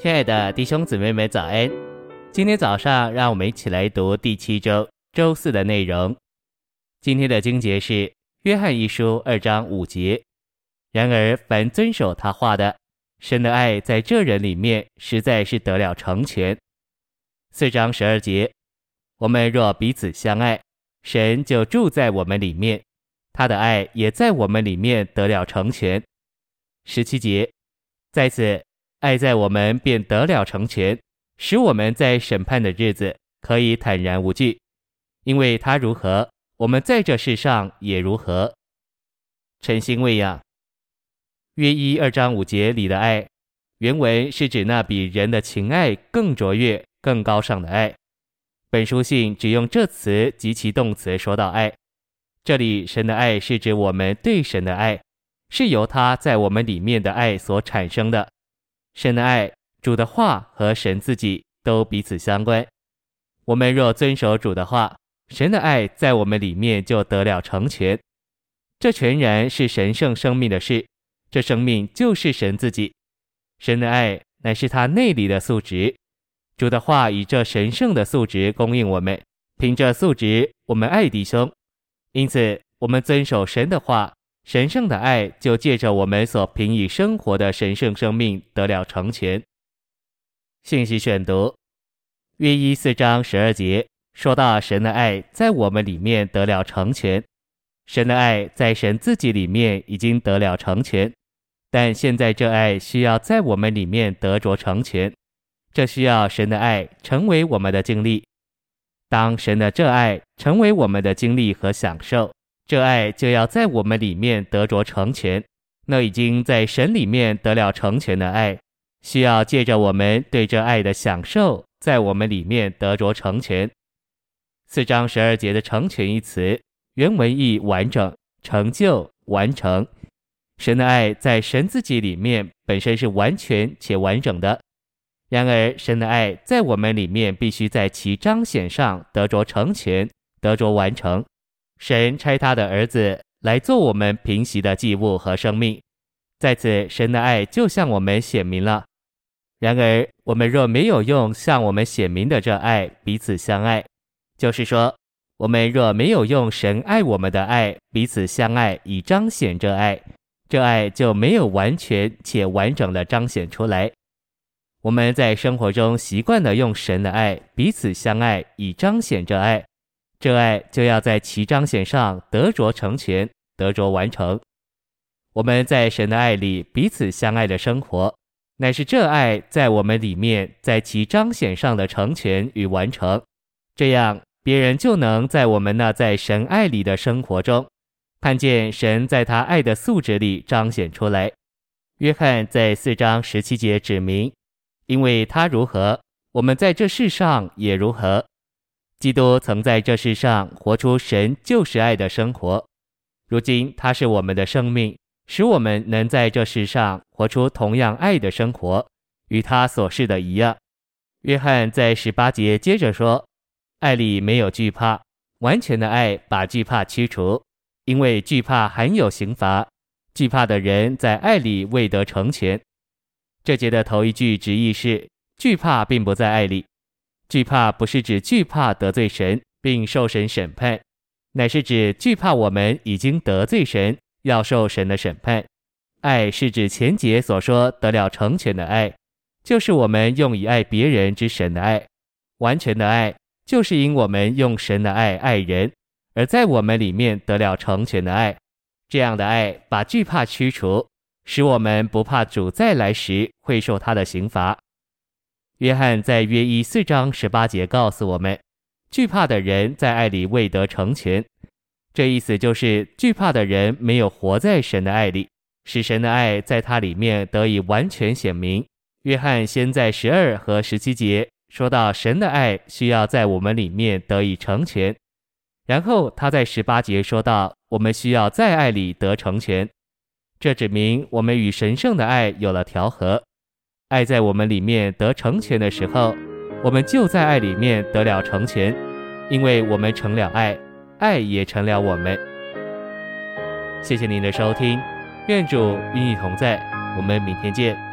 亲爱的弟兄姊妹们，早安！今天早上，让我们一起来读第七周周四的内容。今天的经节是《约翰一书》二章五节。然而，凡遵守他话的，神的爱在这人里面实在是得了成全。四章十二节，我们若彼此相爱，神就住在我们里面，他的爱也在我们里面得了成全。十七节，在此。爱在我们便得了成全，使我们在审判的日子可以坦然无惧，因为他如何，我们在这世上也如何。晨星喂养，约一二章五节里的爱，原文是指那比人的情爱更卓越、更高尚的爱。本书信只用这词及其动词说到爱，这里神的爱是指我们对神的爱，是由他在我们里面的爱所产生的。神的爱、主的话和神自己都彼此相关。我们若遵守主的话，神的爱在我们里面就得了成全。这全然是神圣生命的事，这生命就是神自己。神的爱乃是他内里的素质。主的话以这神圣的素质供应我们，凭着素质，我们爱弟兄。因此，我们遵守神的话。神圣的爱就借着我们所凭以生活的神圣生命得了成全。信息选读：约一四章十二节说到神的爱在我们里面得了成全，神的爱在神自己里面已经得了成全，但现在这爱需要在我们里面得着成全，这需要神的爱成为我们的经历。当神的这爱成为我们的经历和享受。这爱就要在我们里面得着成全，那已经在神里面得了成全的爱，需要借着我们对这爱的享受，在我们里面得着成全。四章十二节的“成全”一词，原文意完整、成就、完成。神的爱在神自己里面本身是完全且完整的，然而神的爱在我们里面必须在其彰显上得着成全，得着完成。神差他的儿子来做我们平息的祭物和生命，在此神的爱就向我们显明了。然而我们若没有用向我们显明的这爱彼此相爱，就是说，我们若没有用神爱我们的爱彼此相爱以彰显这爱，这爱就没有完全且完整的彰显出来。我们在生活中习惯的用神的爱彼此相爱以彰显这爱。这爱就要在其彰显上得着成全，得着完成。我们在神的爱里彼此相爱的生活，乃是这爱在我们里面在其彰显上的成全与完成。这样，别人就能在我们那在神爱里的生活中，看见神在他爱的素质里彰显出来。约翰在四章十七节指明，因为他如何，我们在这世上也如何。基督曾在这世上活出神就是爱的生活，如今他是我们的生命，使我们能在这世上活出同样爱的生活，与他所示的一样。约翰在十八节接着说：“爱里没有惧怕，完全的爱把惧怕驱除，因为惧怕含有刑罚，惧怕的人在爱里未得成全。”这节的头一句直译是：惧怕并不在爱里。惧怕不是指惧怕得罪神并受神审判，乃是指惧怕我们已经得罪神，要受神的审判。爱是指前节所说得了成全的爱，就是我们用以爱别人之神的爱。完全的爱就是因我们用神的爱爱人，而在我们里面得了成全的爱。这样的爱把惧怕驱除，使我们不怕主再来时会受他的刑罚。约翰在约一四章十八节告诉我们，惧怕的人在爱里未得成全。这意思就是惧怕的人没有活在神的爱里，使神的爱在他里面得以完全显明。约翰先在十二和十七节说到神的爱需要在我们里面得以成全，然后他在十八节说到我们需要在爱里得成全，这指明我们与神圣的爱有了调和。爱在我们里面得成全的时候，我们就在爱里面得了成全，因为我们成了爱，爱也成了我们。谢谢您的收听，愿主与你同在，我们明天见。